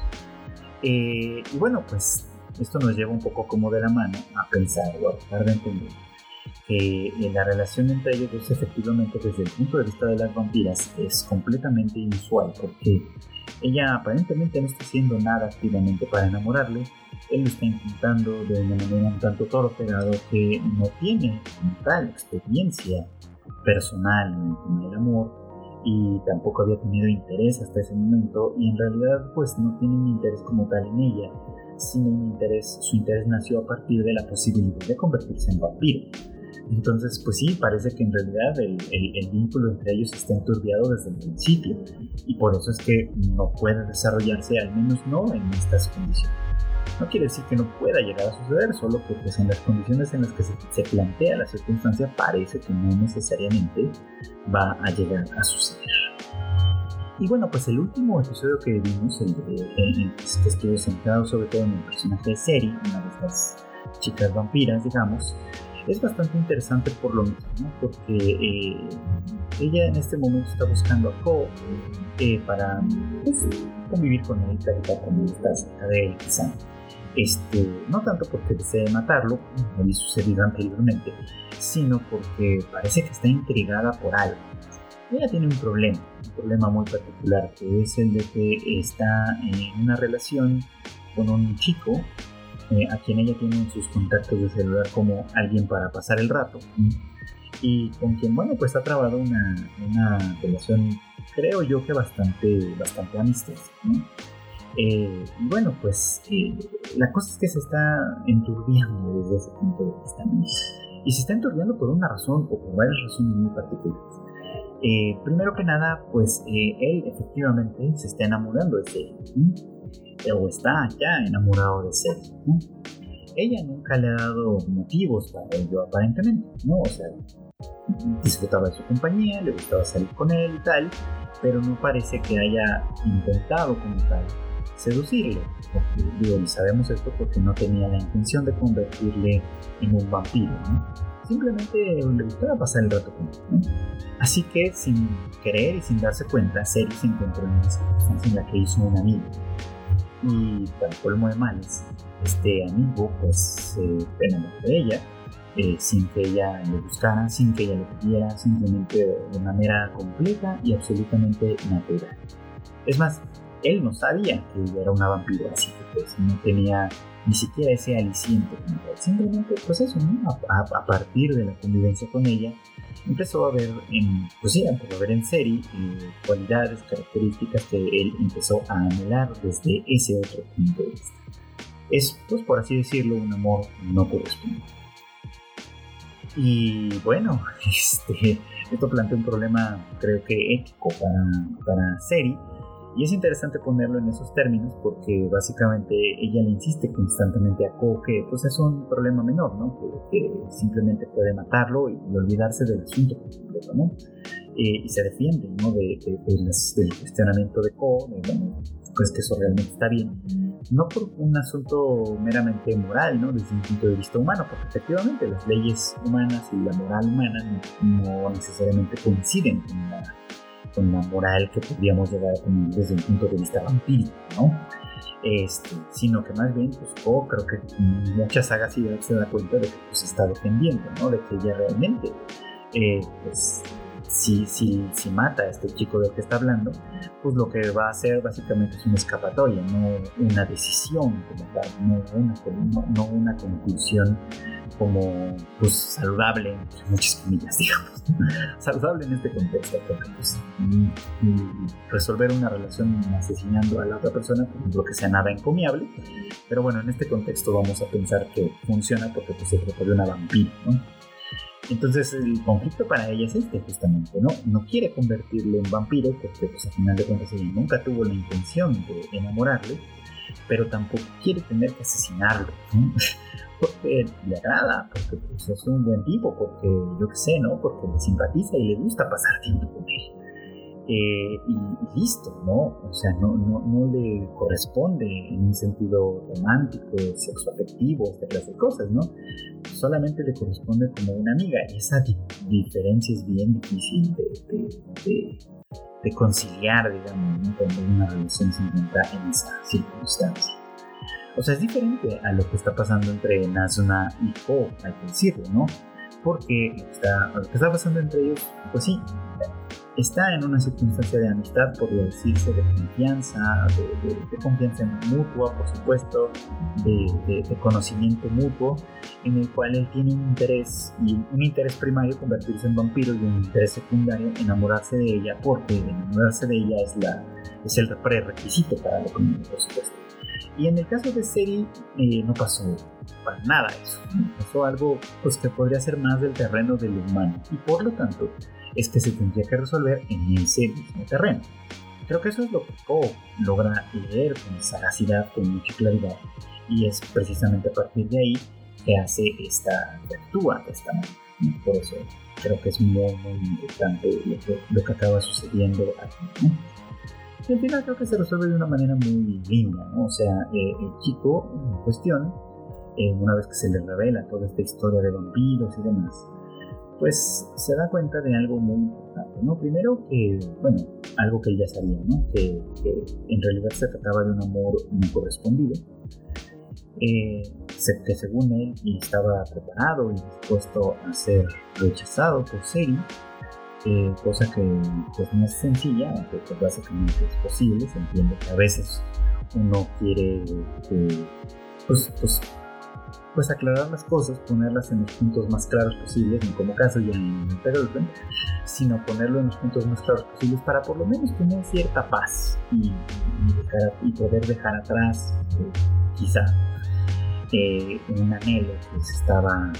[SPEAKER 1] Eh, y bueno, pues esto nos lleva un poco como de la mano a pensar o a tratar de entender eh, la relación entre ellos dos efectivamente desde el punto de vista de las vampiras es completamente inusual porque ella aparentemente no está haciendo nada activamente para enamorarle, él lo está intentando de una manera un tanto torpe dado que no tiene tal experiencia personal en el amor y tampoco había tenido interés hasta ese momento y en realidad pues no tiene un interés como tal en ella, sino un interés, su interés nació a partir de la posibilidad de convertirse en vampiro. Entonces, pues sí, parece que en realidad el, el, vínculo entre ellos está enturbiado desde el principio y por eso es que no puede desarrollarse, al menos no en estas condiciones. No quiere decir que no pueda llegar a suceder, solo que pues, en las condiciones en las que se, se plantea la circunstancia parece que no necesariamente va a llegar a suceder. Y bueno, pues el último episodio que vimos, el, que estuvo centrado sobre todo en el personaje de Seri, una de estas chicas vampiras, digamos, es bastante interesante por lo mismo, ¿no? porque eh, ella en este momento está buscando a Ko eh, para pues, convivir con él, platicar con él, estar cerca de él, quizá. Este, no tanto porque desee matarlo, como había sucedido anteriormente, sino porque parece que está intrigada por algo. Ella tiene un problema, un problema muy particular, que es el de que está en una relación con un chico eh, a quien ella tiene en sus contactos de celular como alguien para pasar el rato. Y con quien, bueno, pues ha trabado una, una relación, creo yo que bastante, bastante amistosa. Eh, y bueno, pues eh, la cosa es que se está enturbiando desde ese punto de vista. Y se está enturbiando por una razón o por varias razones muy particulares. primero que nada, pues él efectivamente se está enamorando de ella o está ya enamorado de ser. Ella nunca le ha dado motivos para ello, aparentemente, ¿no? O sea, disfrutaba de su compañía, le gustaba salir con él y tal, pero no parece que haya intentado como tal seducirle. Porque, digo, sabemos esto porque no tenía la intención de convertirle en un vampiro, ¿no? Simplemente le gustaba pasar el rato con él, Así que, sin querer y sin darse cuenta, Seri se encontró en una circunstancia en la que hizo un amigo y para colmo de males, este amigo pues se enamoró de ella eh, sin que ella le buscara, sin que ella lo pidiera, simplemente de manera completa y absolutamente natural. Es más, él no sabía que ella era una vampiro, así que pues no tenía ni siquiera ese aliciente. Simplemente, pues eso, a, partir de la convivencia con ella, empezó a ver en, pues sí, empezó a ver en serie eh, cualidades, características que él empezó a anhelar desde ese otro punto de vista. Es, pues por así decirlo, un amor no correspondido. Y bueno, [laughs] este, esto plantea un problema, creo que ético para, para Seri, y es interesante ponerlo en esos términos porque básicamente ella le insiste constantemente a Ko que pues es un problema menor, ¿no? Que, simplemente puede matarlo y, olvidarse del asunto completo, ¿no? Eh, y se defiende, ¿no? De, del cuestionamiento de Ko, de, bueno, pues que eso realmente está bien. No por un asunto meramente moral, ¿no? Desde un punto de vista humano, porque efectivamente las leyes humanas y la moral humana no, necesariamente coinciden con la con la moral que podríamos llegar a tener desde un punto de vista vampírico, ¿no? Este, sino que más bien, pues, oh, creo que mucha sagacidad se da cuenta de que pues, está defendiendo, ¿no? De que ella realmente, eh, pues, si, si, si mata a este chico del que está hablando, pues lo que va a hacer básicamente es una escapatoria, no una decisión como tal, no una, no una conclusión como pues saludable, entre muchas comillas, [laughs] digamos. saludable en este contexto, porque pues, resolver una relación asesinando a la otra persona, pues, lo que sea nada encomiable, pero bueno, en este contexto vamos a pensar que funciona porque pues, se trata de una vampira, ¿no? Entonces el conflicto para ella es este justamente, ¿no? No quiere convertirle en vampiro porque pues al final de cuentas ella nunca tuvo la intención de enamorarle, pero tampoco quiere tener que asesinarlo, ¿no? [laughs] porque le agrada, porque pues, es un buen tipo, porque yo qué sé, ¿no? Porque le simpatiza y le gusta pasar tiempo con él. Eh, y, listo, ¿no? O sea, no, no, no, le corresponde en un sentido romántico, sexoafectivo, esta clase de cosas, ¿no? Solamente le corresponde como una amiga. Esa diferencia es bien difícil de, de, conciliar, digamos, cuando una relación se encuentra en esa circunstancia. O sea, es diferente a lo que está pasando entre Nazuna y Ko, hay que decirlo, ¿no? Porque está, lo que está pasando entre ellos, pues sí, está en una circunstancia de amistad, por decirse, de confianza, de, confianza mutua, por supuesto, de, conocimiento mutuo, en el cual él tiene un interés, y un interés primario convertirse en vampiro y un interés secundario enamorarse de ella, porque enamorarse de ella es, la, es el prerequisito para la comunidad, por supuesto. Y en el caso de Seri, eh, no pasó para nada eso. Pasó algo pues, que podría ser más del terreno del humano y por lo tanto es que se tendría que resolver en ese mismo terreno. Creo que eso es lo que Poe logra leer con sagacidad, con mucha claridad y es precisamente a partir de ahí que hace esta, que actúa de esta manera. Por eso creo que es muy, muy importante lo que, acaba sucediendo aquí. Y al final creo que se resuelve de una manera muy linda, ¿no? O sea, eh, el chico en cuestión, eh, una vez que se le revela toda esta historia de vampiros y demás, pues se da cuenta de algo muy importante, ¿no? Primero que, bueno, algo que él ya sabía, ¿no? Que, en realidad se trataba de un amor no correspondido, eh, que según él estaba preparado y dispuesto a ser rechazado por Seri, eh, cosa que pues, no es sencilla, aunque pues, básicamente es posible, se entiende que a veces uno quiere pues, pues pues aclarar las cosas, ponerlas en los puntos más claros posibles, no como caso ya en Girlfriend, sino ponerlo en los puntos más claros posibles para por lo menos tener cierta paz y, poder dejar atrás eh, quizá eh, un anhelo que se estaba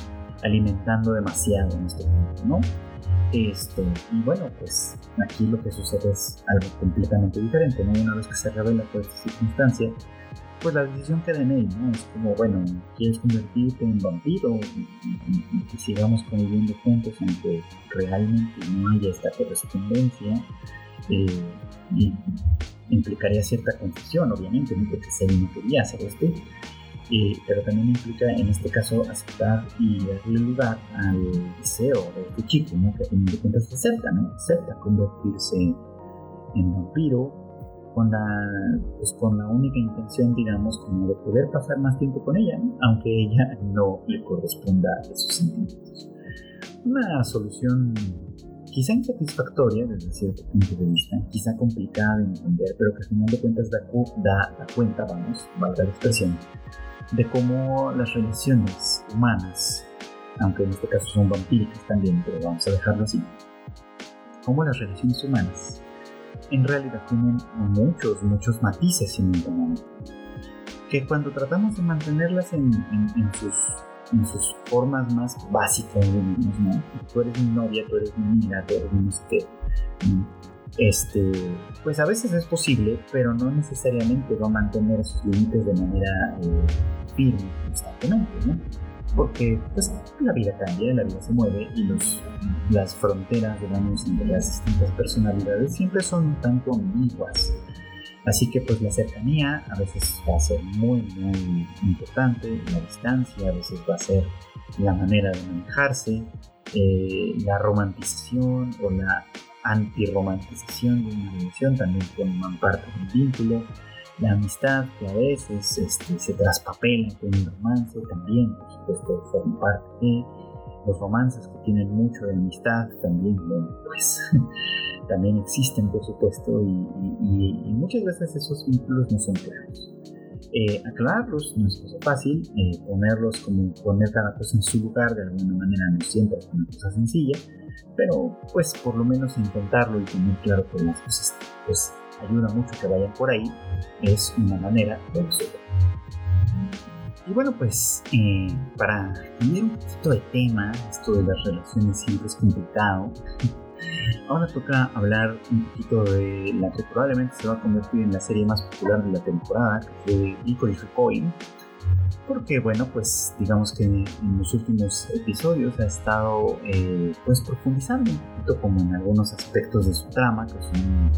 [SPEAKER 1] alimentando demasiado en este momento, ¿no? Esto, y bueno, pues aquí lo que sucede es algo completamente diferente, ¿no? Una vez que se revela toda esta circunstancia, pues la decisión queda en él, ¿no? Es como, bueno, quieres convertirte en vampiro y, que sigamos conviviendo juntos, aunque realmente no haya esta correspondencia, eh, y implicaría cierta confusión, obviamente, porque Seri no quería hacer esto, eh, pero también implica en este caso aceptar y darle lugar al deseo de este chico, ¿no? que a fin de cuentas acepta, ¿no? acepta convertirse en vampiro con la, pues con la única intención, digamos, como de poder pasar más tiempo con ella, aunque ella no le corresponda a esos sentimientos. Una solución quizá insatisfactoria desde cierto punto de vista, quizá complicada de entender, pero que al final de cuentas da, da, cuenta, vamos, valga la expresión, de cómo las relaciones humanas, aunque en este caso son vampíricas también, pero vamos a dejarlo así, cómo las relaciones humanas en realidad tienen muchos, muchos matices en un Que cuando tratamos de mantenerlas en, sus, en sus formas más básicas, ¿no? Tú eres mi novia, tú eres mi amiga, tú eres mi este, pues a veces es posible, pero no necesariamente va a mantener esos límites de manera eh, firme constantemente, ¿no? Porque pues, la vida cambia, la vida se mueve y los, las fronteras, digamos, entre las distintas personalidades siempre son un tanto ambiguas. Así que pues la cercanía a veces va a ser muy, muy importante, la distancia a veces va a ser la manera de manejarse, eh, la romantización o la antirromantización de una relación también forman parte del vínculo la amistad que a veces este, se traspapela con un romance también, por supuesto, forma parte de los romances que tienen mucho de amistad también, pues [laughs] también existen, por supuesto, y, muchas veces esos vínculos no son claros. Eh, aclararlos no es cosa fácil, eh, ponerlos como poner cada cosa en su lugar de alguna manera no siempre es una cosa sencilla, pero pues por lo menos intentarlo y tener claro que las cosas pues ayuda mucho que vayan por ahí, es una manera de resolver. Y bueno, pues eh, para cambiar un poquito de tema, esto de las relaciones siempre es complicado. [laughs] Ahora toca hablar un poquito de la que probablemente se va a convertir en la serie más popular de la temporada, que fue Licorice Coin. Porque bueno, pues digamos que en, los últimos episodios ha estado eh, pues profundizando un poquito como en algunos aspectos de su trama, que son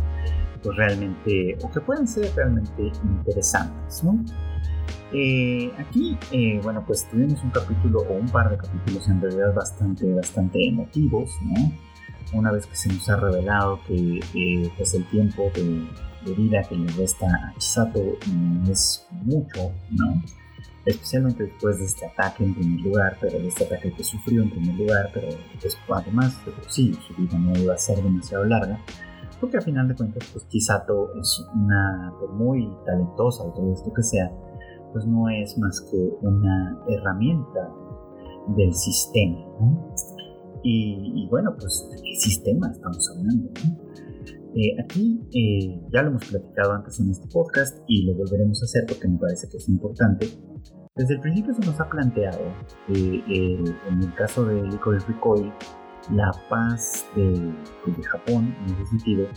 [SPEAKER 1] realmente, o que pueden ser realmente interesantes, ¿no? Eh, aquí, eh, bueno, pues tuvimos un capítulo o un par de capítulos en realidad bastante, bastante emotivos, ¿no? Una vez que se nos ha revelado que eh, pues el tiempo de, vida que le resta a Chisato es mucho, ¿no? Especialmente después de este ataque en primer lugar, pero de este ataque que sufrió en primer lugar, pero pues, además de sí, su vida no iba a ser demasiado larga porque al final de cuentas, pues Kisato es una, muy talentosa y todo esto que sea, pues no es más que una herramienta del sistema, ¿no? Y, bueno, pues de qué sistema estamos hablando, ¿no? Eh, aquí eh, ya lo hemos platicado antes en este podcast y lo volveremos a hacer porque me parece que es importante. Desde el principio se nos ha planteado, eh, en el caso de Licorice Recoil, la paz de, de Japón, en ese sentido,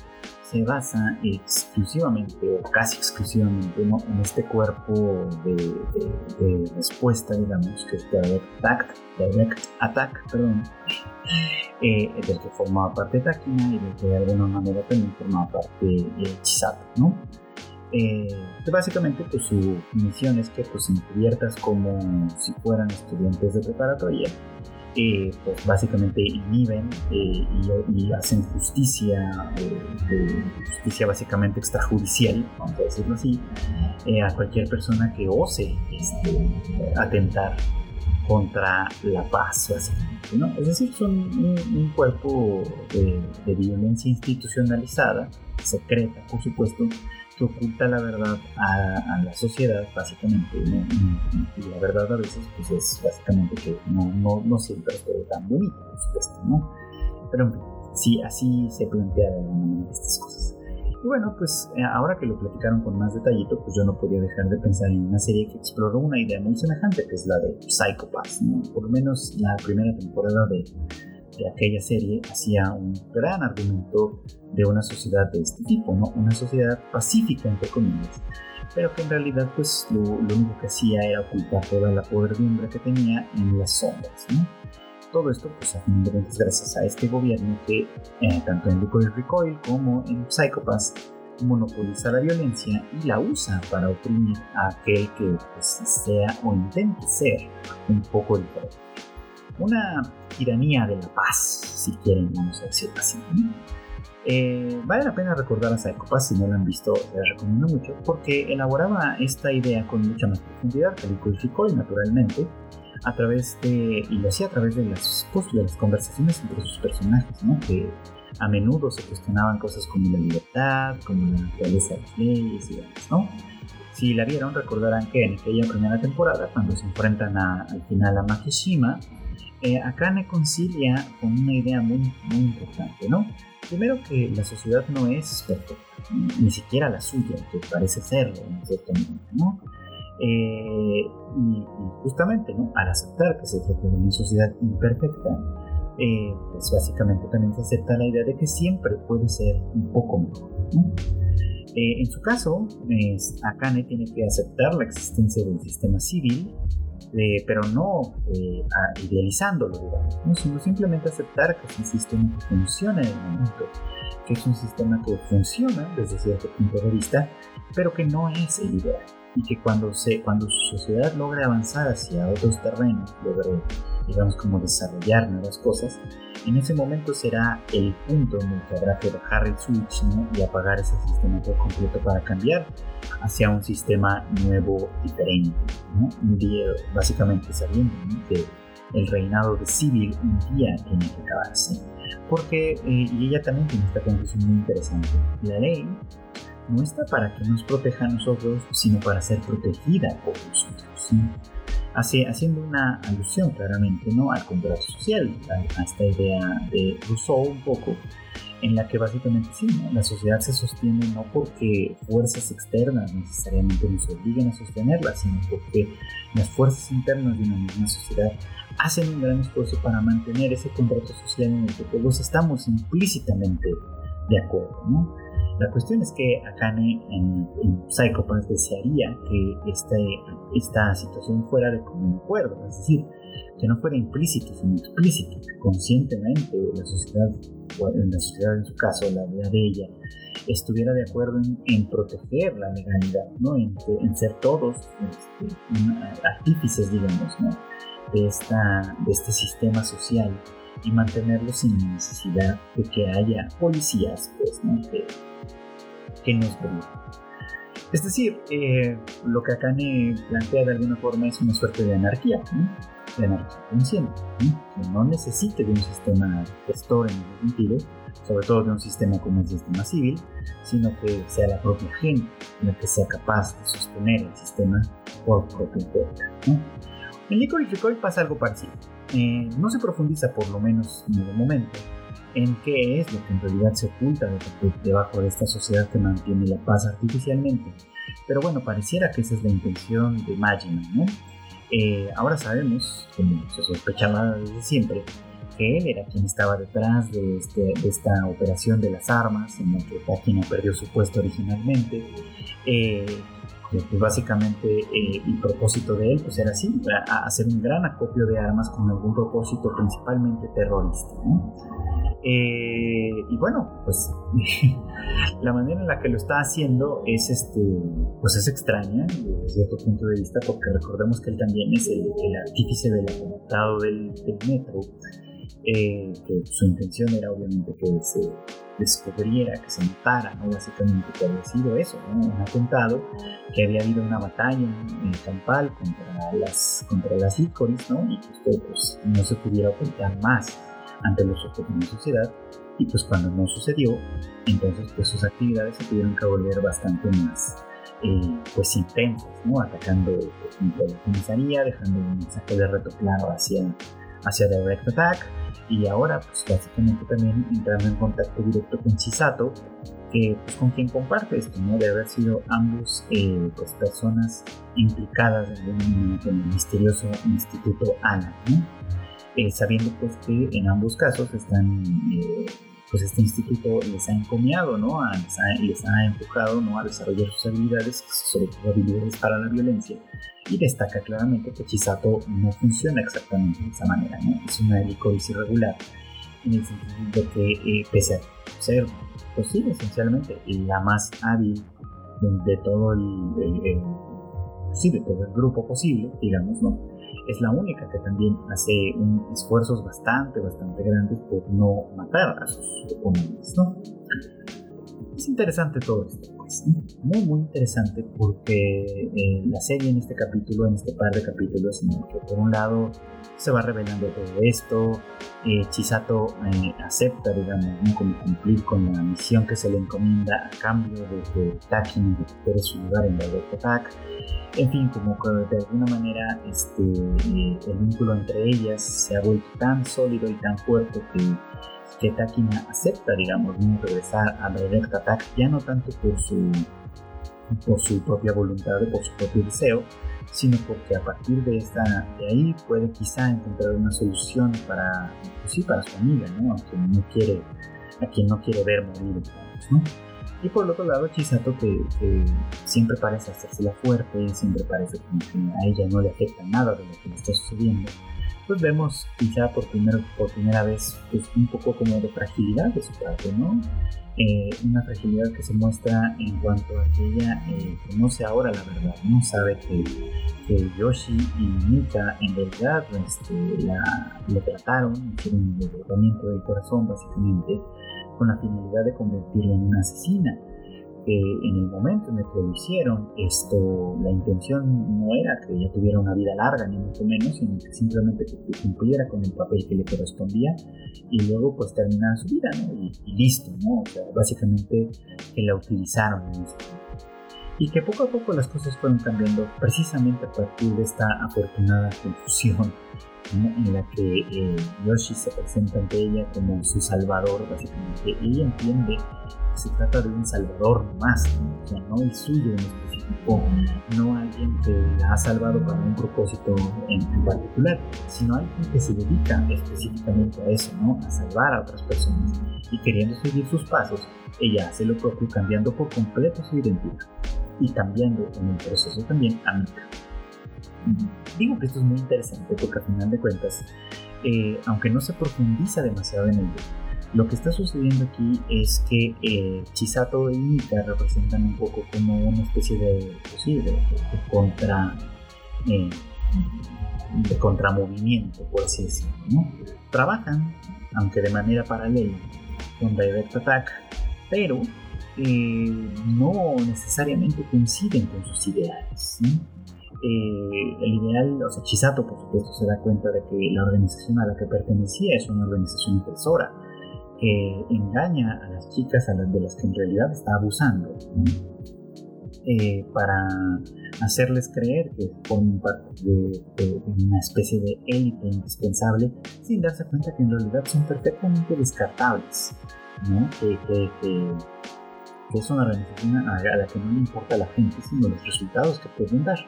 [SPEAKER 1] se basa exclusivamente o casi exclusivamente en este cuerpo de, respuesta, digamos, que es Direct Attack, direct attack perdón, [laughs] eh, del que formaba parte Takina y del que de alguna manera también formaba parte eh, Chisato, ¿no? Eh, que básicamente pues su misión es que pues encubiertas como si fueran estudiantes de preparatoria pues básicamente inhiben eh, y, hacen justicia, eh, justicia básicamente extrajudicial, vamos a decirlo así, eh, a cualquier persona que ose este, atentar contra la paz, básicamente. Es decir, son un, cuerpo de violencia institucionalizada, secreta, por supuesto, que oculta la verdad a, la sociedad, básicamente. Y, la verdad a veces pues, es básicamente que no, no, no siempre es todo tan bonito, por supuesto, ¿no? Pero en fin, sí, así se plantea estas cosas. Y bueno, pues eh, ahora que lo platicaron con más detallito, pues yo no podía dejar de pensar en una serie que exploró una idea muy semejante, que es la de Psychopaths, ¿no? Por lo menos la primera temporada de de aquella serie hacía un gran argumento de una sociedad de este tipo, ¿no? Una sociedad pacífica, entre comillas, pero que en realidad pues lo, único que hacía era ocultar toda la podredumbre que tenía en las sombras, ¿no? Todo esto pues a fin de cuentas gracias a este gobierno que eh, tanto en Liquid Recoil como en Psychopaths monopoliza la violencia y la usa para oprimir a aquel que pues, sea o intente ser un poco diferente una tiranía de la paz, si quieren, vamos a decirlo así. Eh, vale la pena recordar a Psycho Pass si no lo han visto, les recomiendo mucho, porque elaboraba esta idea con mucha más profundidad, que y naturalmente, a través de, y lo hacía a través de las, pues, de las conversaciones entre sus personajes, ¿no? que a menudo se cuestionaban cosas como la libertad, como la naturaleza de las leyes y demás, ¿no? Si la vieron, recordarán que en aquella primera temporada, cuando se enfrentan al final a Makishima, eh, concilia con una idea muy, importante, ¿no? Primero que la sociedad no es perfecta, ni siquiera la suya, que parece serlo en cierto momento, ¿no? Eh, y, justamente, ¿no? Al aceptar que se trata de una sociedad imperfecta, eh, pues básicamente también se acepta la idea de que siempre puede ser un poco mejor, ¿no? en su caso, Akane tiene que aceptar la existencia del sistema civil pero no eh, idealizándolo, digamos, sino simplemente aceptar que es un sistema que funciona en el momento, que es un sistema que funciona desde cierto punto de vista, pero que no es el ideal. Y que cuando, se, cuando su sociedad logre avanzar hacia otros terrenos, logre, digamos, como desarrollar nuevas cosas, en ese momento será el punto en el que habrá que bajar el switch y apagar ese sistema por completo para cambiar hacia un sistema nuevo, diferente. Un día, básicamente sabiendo que el reinado de civil un día tiene que acabarse. Porque, eh, y ella también tiene esta conclusión muy interesante, la ley no está para que nos proteja a nosotros, sino para ser protegida por nosotros. haciendo una alusión claramente ¿no? al contrato social, a, esta idea de Rousseau un poco, en la que básicamente sí, la sociedad se sostiene no porque fuerzas externas necesariamente nos obliguen a sostenerla, sino porque las fuerzas internas de una misma sociedad hacen un gran esfuerzo para mantener ese contrato social en el que todos estamos implícitamente de acuerdo. ¿no? La cuestión es que Akane en, en Psychopath desearía que este, esta situación fuera de común acuerdo, es decir, que no fuera implícito, sino explícito, conscientemente la sociedad, en la sociedad en su caso, la de ella, estuviera de acuerdo en, proteger la legalidad, ¿no? en, ser todos este, artífices, digamos, ¿no? de, esta, de este sistema social y mantenerlo sin necesidad de que haya policías pues, ¿no? que, que nos Es decir, eh, lo que Akane plantea de alguna forma es una suerte de anarquía, de anarquía consciente, que no necesite de un sistema gestor en ese sentido, sobre todo de un sistema como el sistema civil, sino que sea la propia gente la que sea capaz de sostener el sistema por propia cuenta. ¿no? En Licorice Recoil pasa algo parecido. Eh, no se profundiza, por lo menos en el momento, en qué es lo que en realidad se oculta debajo de esta sociedad que mantiene la paz artificialmente. Pero bueno, pareciera que esa es la intención de Magina, ¿no? Eh, ahora sabemos, como se sospechaba desde siempre, que él era quien estaba detrás de, este, esta operación de las armas, en la que Takina perdió su puesto originalmente. Eh, pues básicamente eh, el propósito de él pues era así, hacer un gran acopio de armas con algún propósito principalmente terrorista. Eh, y bueno, pues [laughs] la manera en la que lo está haciendo es, este, pues es extraña desde cierto punto de vista, porque recordemos que él también es el, artífice del atentado del, metro, eh, que su intención era obviamente que se descubriera, que se notara, ¿no? básicamente que había sido eso, un atentado, que había habido una batalla en campal contra las, contra las Icoris, ¿no? y que esto pues, no se pudiera ocultar más ante los ojos de la sociedad y pues cuando no sucedió, entonces pues sus actividades se tuvieron que volver bastante más eh, pues intensas, ¿no? atacando por la comisaría, dejando un mensaje de reto claro hacia, hacia Direct Attack y ahora pues básicamente también entrando en contacto directo con Chisato que pues con quien comparte esto, ¿no? de haber sido ambos eh, pues personas implicadas en el misterioso instituto ¿no? Eh, sabiendo pues que en ambos casos están, eh, pues este instituto les ha encomiado, ¿no? les, ha, les, ha, empujado ¿no? a desarrollar sus habilidades, sobre todo habilidades para la violencia, y destaca claramente que Chisato no funciona exactamente de esa manera, ¿no? Es una helicoris irregular, en el sentido de que eh, pese a ser, pues sí, esencialmente la más hábil de, todo el, sí, de todo el grupo posible, digamos, ¿no? Es la única que también hace esfuerzos bastante, bastante grandes por no matar a sus oponentes, ¿no? Es interesante todo esto, pues, muy, muy interesante porque eh, la serie en este capítulo, en este par de capítulos, en el que por un lado se va revelando todo esto, eh, Chisato eh, acepta, digamos, como cumplir con la misión que se le encomienda a cambio de que Taki recupere su lugar en la Direct Attack, en fin, como que de alguna manera este, eh, el vínculo entre ellas se ha vuelto tan sólido y tan fuerte que, que Takina acepta, digamos, regresar a Direct Attack, ya no tanto por su, por su propia voluntad o por su propio deseo, sino porque a partir de, esta, de ahí puede quizá encontrar una solución para, pues sí, para su amiga, ¿no? A quien no quiere, a quien no quiere ver morir, ¿no? Y por el otro lado, Chisato, que, siempre parece hacerse la fuerte, siempre parece que a ella no le afecta nada de lo que le está sucediendo, pues vemos quizá por, por primera vez pues, un poco como de fragilidad de su parte, ¿no? Eh, una fragilidad que se muestra en cuanto a que ella eh, conoce ahora la verdad, no sabe que, que Yoshi y Mika en realidad este, la, le trataron, hicieron un tratamiento del corazón básicamente, con la finalidad de convertirla en una asesina. En el momento en el que lo hicieron, esto, la intención no era que ella tuviera una vida larga, ni mucho menos, sino que simplemente que cumpliera con el papel que le correspondía y luego pues terminara su vida, ¿no? Y, listo, ¿no? O sea, básicamente que la utilizaron en ese y que poco a poco las cosas fueron cambiando precisamente a partir de esta afortunada confusión en la que eh, Yoshi se presenta ante ella como su salvador, básicamente. Ella entiende se trata de un salvador más, ¿no? o no el suyo en específico, no alguien que la ha salvado para un propósito en, particular, sino alguien que se dedica específicamente a eso, ¿no? a salvar a otras personas. Y queriendo seguir sus pasos, ella hace lo propio cambiando por completo su identidad y cambiando en el proceso también a Mika. Digo que esto es muy interesante porque al final de cuentas, eh, aunque no se profundiza demasiado en ello, lo que está sucediendo aquí es que eh, Chisato y Mika representan un poco como una especie de, pues de, contra eh, de contramovimiento, por así decirlo. Trabajan, aunque de manera paralela, con Direct Attack, pero no necesariamente coinciden con sus ideales. Eh, el ideal, o sea, Chisato por supuesto se da cuenta de que la organización a la que pertenecía es una organización impresora que engaña a las chicas a las de las que en realidad está abusando eh, para hacerles creer que forman parte de, una especie de élite indispensable sin darse cuenta que en realidad son perfectamente descartables ¿no? que, que es una organización a la que no le importa la gente, sino los resultados que pueden dar.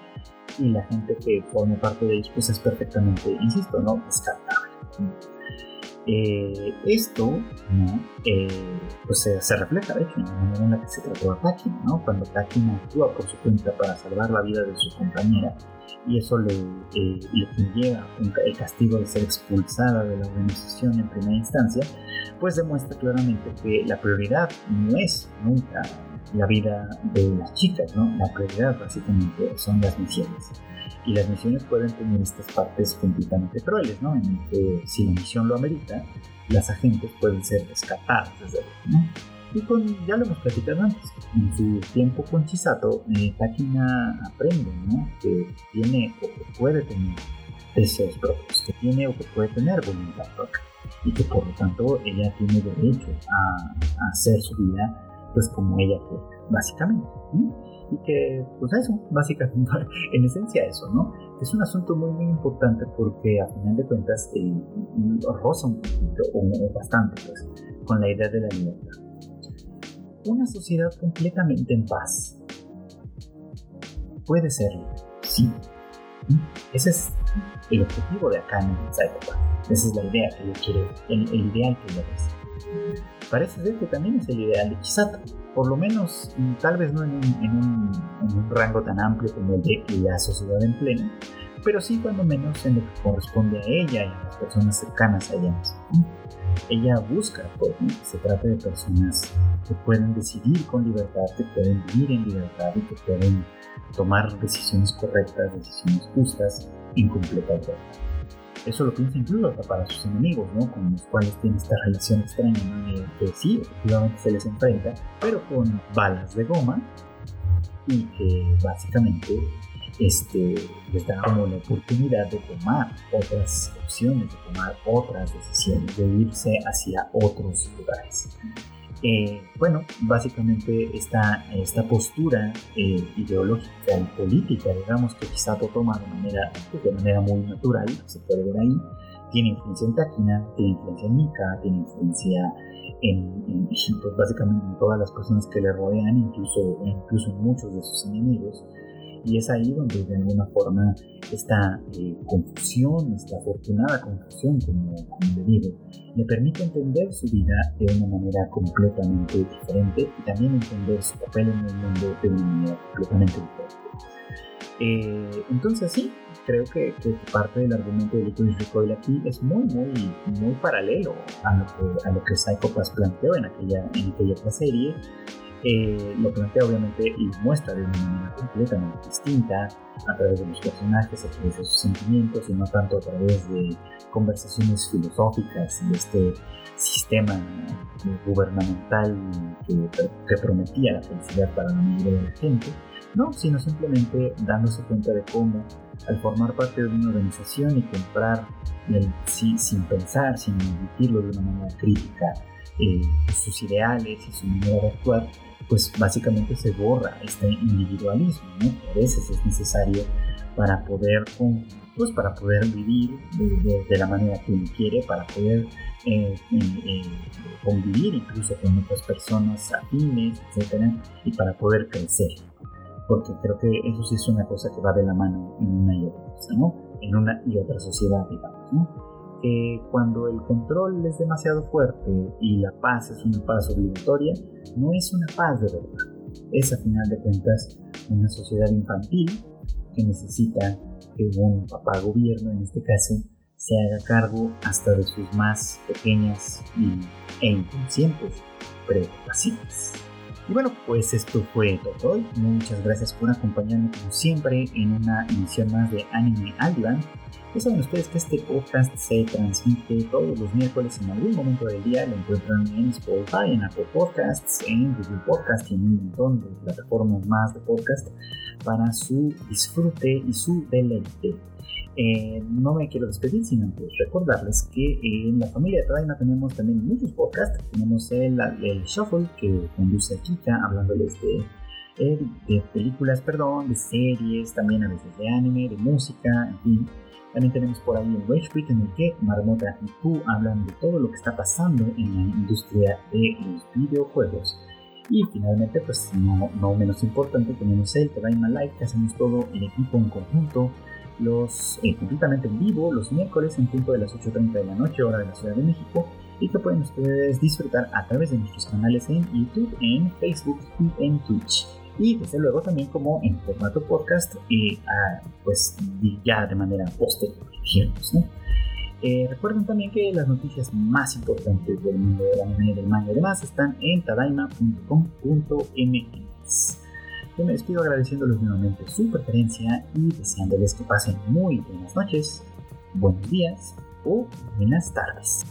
[SPEAKER 1] Y la gente que forma parte de ellos, pues es perfectamente, insisto, ¿no? descartable. Eh, esto ¿no? Eh, pues se, refleja de hecho en la manera en la que se trató a Takina, ¿no? cuando Takina actúa por su cuenta para salvar la vida de su compañera y eso le, eh, le conlleva el castigo de ser expulsada de la organización en primera instancia, pues demuestra claramente que la prioridad no es nunca la vida de las chicas, ¿no? La prioridad básicamente son las misiones. Y las misiones pueden tener estas partes completamente crueles, ¿no? En que si la misión lo amerita, las agentes pueden ser rescatadas desde luego, Y con, ya lo hemos platicado antes, en su tiempo con Chisato, eh, Takina aprende, ¿no? Que tiene o que puede tener deseos propios, que tiene o que puede tener voluntad propia y que por lo tanto ella tiene derecho a, hacer su vida pues como ella quiere, básicamente. Y que, pues eso, básicamente, [laughs] en esencia eso, ¿no? Es un asunto muy, muy importante porque a final de cuentas eh, roza un poquito, o, bastante, pues, con la idea de la libertad. Una sociedad completamente en paz puede ser sí. Ese es el objetivo de acá en el Psychopath. Esa es la idea que yo quiero, el, ideal que yo ves. Parece ser que también es el ideal de Chisato, por lo menos, mm, tal vez no en un, rango tan amplio como el de la sociedad en pleno, pero sí cuando menos en lo que corresponde a ella y a las personas cercanas a ella Ella busca pues, que se trate de personas que pueden decidir con libertad, que pueden vivir en libertad y que pueden tomar decisiones correctas, decisiones justas en completa libertad. Eso lo piensa incluso para sus enemigos, ¿no? Con los cuales tiene esta relación extraña, ¿no? que sí, efectivamente se les enfrenta, pero con balas de goma y que básicamente este, les da como la oportunidad de tomar otras opciones, de tomar otras decisiones, de irse hacia otros lugares. Eh, bueno, básicamente esta, esta postura eh, ideológica y política, digamos, que Chisato toma de manera, de manera muy natural, se puede ver ahí, tiene influencia en Takina, tiene influencia en Mika, tiene influencia en, pues, básicamente en todas las personas que le rodean, incluso, incluso en muchos de sus enemigos. Y es ahí donde de alguna forma esta eh, confusión, esta afortunada confusión, como, como le digo, le permite entender su vida de una manera completamente diferente y también entender su papel en el mundo de una manera completamente diferente. Eh, entonces sí, creo que, parte del argumento de Liquid Recoil aquí es muy, muy, muy paralelo a lo que, a lo que Psycho planteó en aquella, en aquella otra serie, eh, lo plantea obviamente y muestra de una manera completamente distinta a través de los personajes, a través de sus sentimientos y no tanto a través de conversaciones filosóficas y este sistema gubernamental que, prometía la felicidad para la mayoría de la gente, no, sino simplemente dándose cuenta de cómo al formar parte de una organización y comprar sin pensar, sin emitirlo de una manera crítica, eh, sus ideales y su manera de actuar, pues básicamente se borra este individualismo, ¿no? a veces es necesario para poder, pues para poder vivir de, la manera que uno quiere, para poder eh, eh, convivir incluso con otras personas afines, etcétera, y para poder crecer. Porque creo que eso sí es una cosa que va de la mano en una y otra cosa, ¿no? En una y otra sociedad, digamos, ¿no? Que cuando el control es demasiado fuerte y la paz es una paz obligatoria, no es una paz de verdad. Es a final de cuentas una sociedad infantil que necesita que un papá gobierno, en este caso, se haga cargo hasta de sus más pequeñas e inconscientes preocupaciones. Y bueno, pues esto fue todo hoy. Muchas gracias por acompañarme como siempre en una emisión más de Anime al ya saben ustedes que este podcast se transmite todos los miércoles en algún momento del día. Lo encuentran en Spotify, en Apple Podcasts, en Google Podcasts y en un montón de plataformas más de podcast para su disfrute y su deleite. Eh, no me quiero despedir sin antes recordarles que en la familia de Tadaima tenemos también muchos podcasts. Tenemos el, el Shuffle que conduce a Chica hablándoles de eh, de películas, perdón, de series, también a veces de anime, de música, en fin. También tenemos por ahí el Rage Quit en el que Marmota y tú hablan de todo lo que está pasando en la industria de los videojuegos. Y finalmente, pues no, no menos importante, tenemos el Tadaima Live, que hacemos todo el equipo en conjunto, los eh, completamente en vivo, los miércoles en punto de las 8.30 de la noche, hora de la Ciudad de México, y que pueden ustedes disfrutar a través de nuestros canales en YouTube, en Facebook y en Twitch. Y desde luego también como en formato podcast, y ah, pues ya de manera posterior. Eh, recuerden también que las noticias más importantes del mundo del anime, del manga y demás están en tadaima.com.mx. Yo me despido agradeciéndoles nuevamente su preferencia y deseándoles que pasen muy buenas noches, buenos días o buenas tardes.